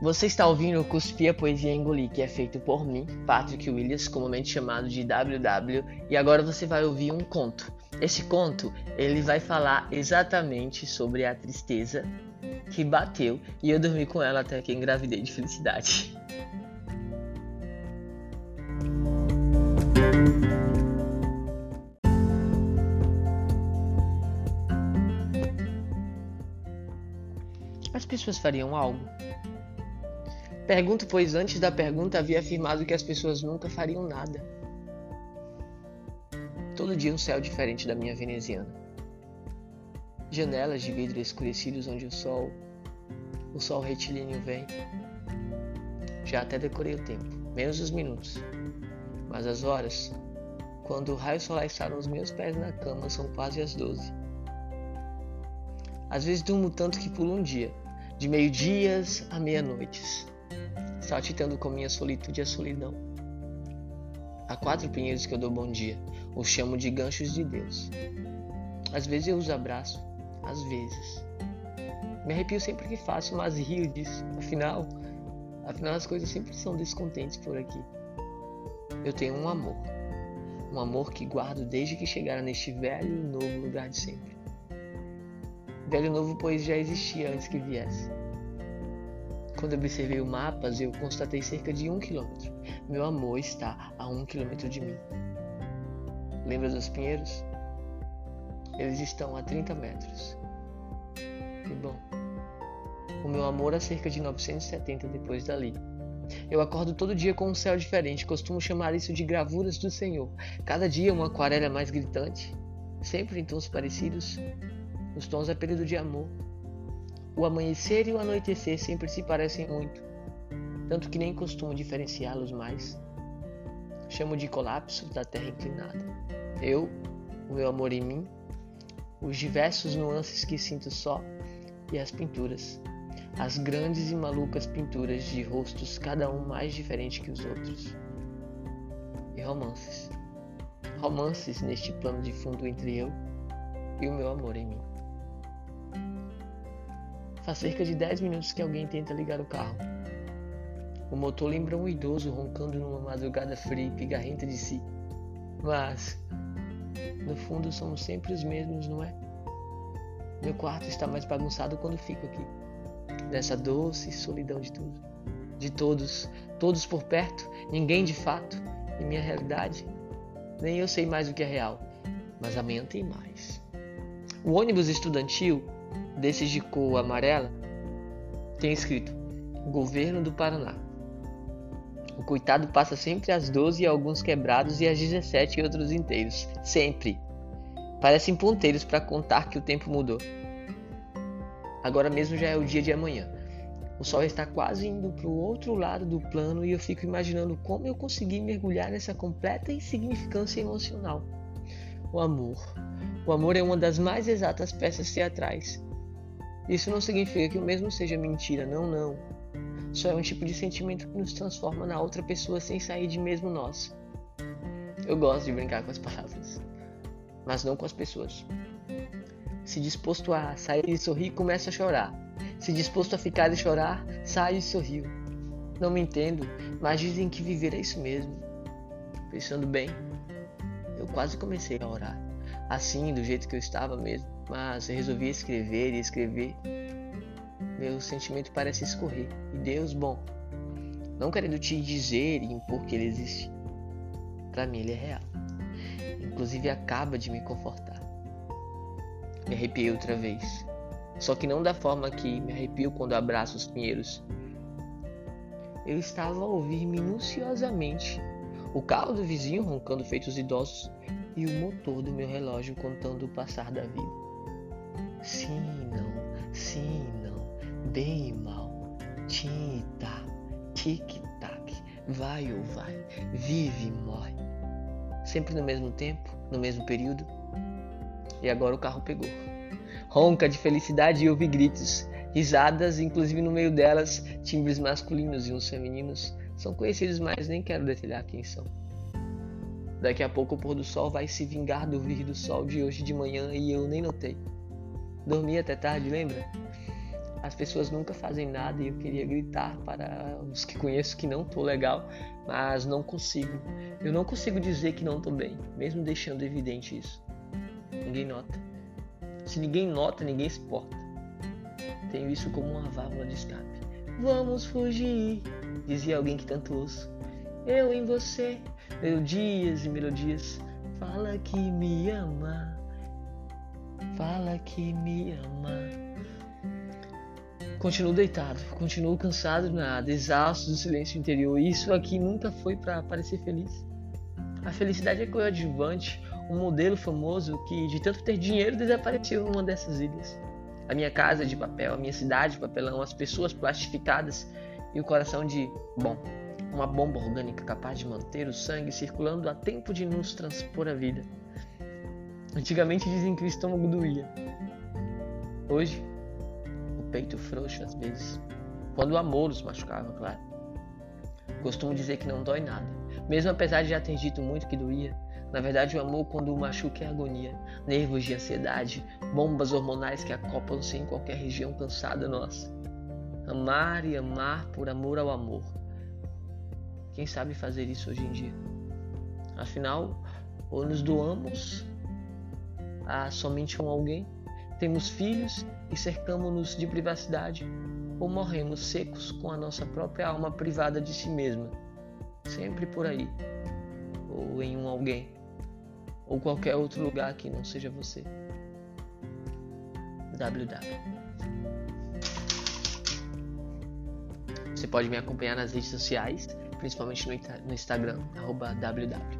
Você está ouvindo o Cuspia Poesia Engoli, que é feito por mim, Patrick Williams, comumente chamado de WW, e agora você vai ouvir um conto. Esse conto, ele vai falar exatamente sobre a tristeza que bateu e eu dormi com ela até que engravidei de felicidade. As pessoas fariam algo? Pergunto, pois antes da pergunta havia afirmado que as pessoas nunca fariam nada. Todo dia um céu diferente da minha veneziana. Janelas de vidro escurecidos onde o sol, o sol retilíneo vem. Já até decorei o tempo, menos os minutos. Mas as horas, quando o raio solar está nos meus pés na cama, são quase as doze. Às vezes durmo tanto que pulo um dia, de meio-dias a meia-noites saltitando com minha solitude a solidão. Há quatro pinheiros que eu dou bom dia, os chamo de ganchos de Deus. Às vezes eu os abraço, às vezes. Me arrepio sempre que faço, mas rio disso. Afinal, afinal as coisas sempre são descontentes por aqui. Eu tenho um amor, um amor que guardo desde que chegara neste velho e novo lugar de sempre. Velho e novo, pois já existia antes que viesse. Quando observei o mapas, eu constatei cerca de um quilômetro. Meu amor está a um quilômetro de mim. Lembra dos pinheiros? Eles estão a 30 metros. E bom, o meu amor a cerca de 970 depois dali. Eu acordo todo dia com um céu diferente, costumo chamar isso de gravuras do Senhor. Cada dia uma aquarela mais gritante, sempre em tons parecidos. Os tons é período de amor, o amanhecer e o anoitecer sempre se parecem muito, tanto que nem costumo diferenciá-los mais. Chamo de colapso da terra inclinada. Eu, o meu amor em mim, os diversos nuances que sinto só e as pinturas, as grandes e malucas pinturas de rostos, cada um mais diferente que os outros. E romances. Romances neste plano de fundo entre eu e o meu amor em mim. Faz cerca de 10 minutos que alguém tenta ligar o carro. O motor lembra um idoso roncando numa madrugada fria e pigarrenta de si. Mas, no fundo, somos sempre os mesmos, não é? Meu quarto está mais bagunçado quando fico aqui. Nessa doce solidão de tudo. De todos, todos por perto, ninguém de fato. Em minha realidade, nem eu sei mais o que é real. Mas amanhã tem mais. O ônibus estudantil desses de cor amarela, tem escrito Governo do Paraná. O coitado passa sempre às 12 e alguns quebrados e às 17 e outros inteiros. Sempre. Parecem ponteiros para contar que o tempo mudou. Agora mesmo já é o dia de amanhã. O sol está quase indo para o outro lado do plano e eu fico imaginando como eu consegui mergulhar nessa completa insignificância emocional. O amor. O amor é uma das mais exatas peças teatrais. Isso não significa que o mesmo seja mentira, não, não. Só é um tipo de sentimento que nos transforma na outra pessoa sem sair de mesmo nós. Eu gosto de brincar com as palavras, mas não com as pessoas. Se disposto a sair e sorrir, começa a chorar. Se disposto a ficar e chorar, sai e sorriu. Não me entendo, mas dizem que viver é isso mesmo. Pensando bem, eu quase comecei a orar. Assim, do jeito que eu estava mesmo mas resolvi escrever e escrever. Meu sentimento parece escorrer. E Deus, bom, não querendo te dizer e impor que ele existe, para mim ele é real. Inclusive acaba de me confortar. Me arrepiei outra vez. Só que não da forma que me arrepio quando abraço os pinheiros. Eu estava a ouvir minuciosamente o carro do vizinho roncando feitos idosos e o motor do meu relógio contando o passar da vida. Sim não, sim não, bem e mal, tim tá, tic-tac, vai ou vai, vive e morre. Sempre no mesmo tempo, no mesmo período. E agora o carro pegou. Ronca de felicidade e ouve gritos, risadas, inclusive no meio delas, timbres masculinos e uns femininos. São conhecidos, mas nem quero detalhar quem são. Daqui a pouco o pôr do sol vai se vingar do vir do sol de hoje de manhã e eu nem notei. Dormi até tarde, lembra? As pessoas nunca fazem nada e eu queria gritar para os que conheço que não tô legal, mas não consigo. Eu não consigo dizer que não tô bem, mesmo deixando evidente isso. Ninguém nota. Se ninguém nota, ninguém se importa. Tenho isso como uma válvula de escape. Vamos fugir, dizia alguém que tanto ouço. Eu em você, melodias e melodias. Fala que me ama, fala que me ama. Continuo deitado, continuo cansado de nada, exausto do silêncio interior. Isso aqui nunca foi para parecer feliz. A felicidade é coadjuvante, um modelo famoso que, de tanto ter dinheiro, desapareceu numa dessas ilhas. A minha casa de papel, a minha cidade de papelão, as pessoas plastificadas e o coração de, bom, uma bomba orgânica capaz de manter o sangue circulando a tempo de nos transpor a vida. Antigamente dizem que o estômago doía. Hoje, peito frouxo às vezes. Quando o amor os machucava, claro. Costumo dizer que não dói nada. Mesmo apesar de já ter dito muito que doía, na verdade o amor quando o machuca é agonia, nervos de ansiedade, bombas hormonais que acoplam-se em qualquer região cansada nossa. Amar e amar por amor ao amor. Quem sabe fazer isso hoje em dia? Afinal, ou nos doamos a somente um alguém, temos filhos e cercamos-nos de privacidade, ou morremos secos com a nossa própria alma privada de si mesma, sempre por aí, ou em um alguém, ou qualquer outro lugar que não seja você. WW. Você pode me acompanhar nas redes sociais, principalmente no Instagram, arroba WW.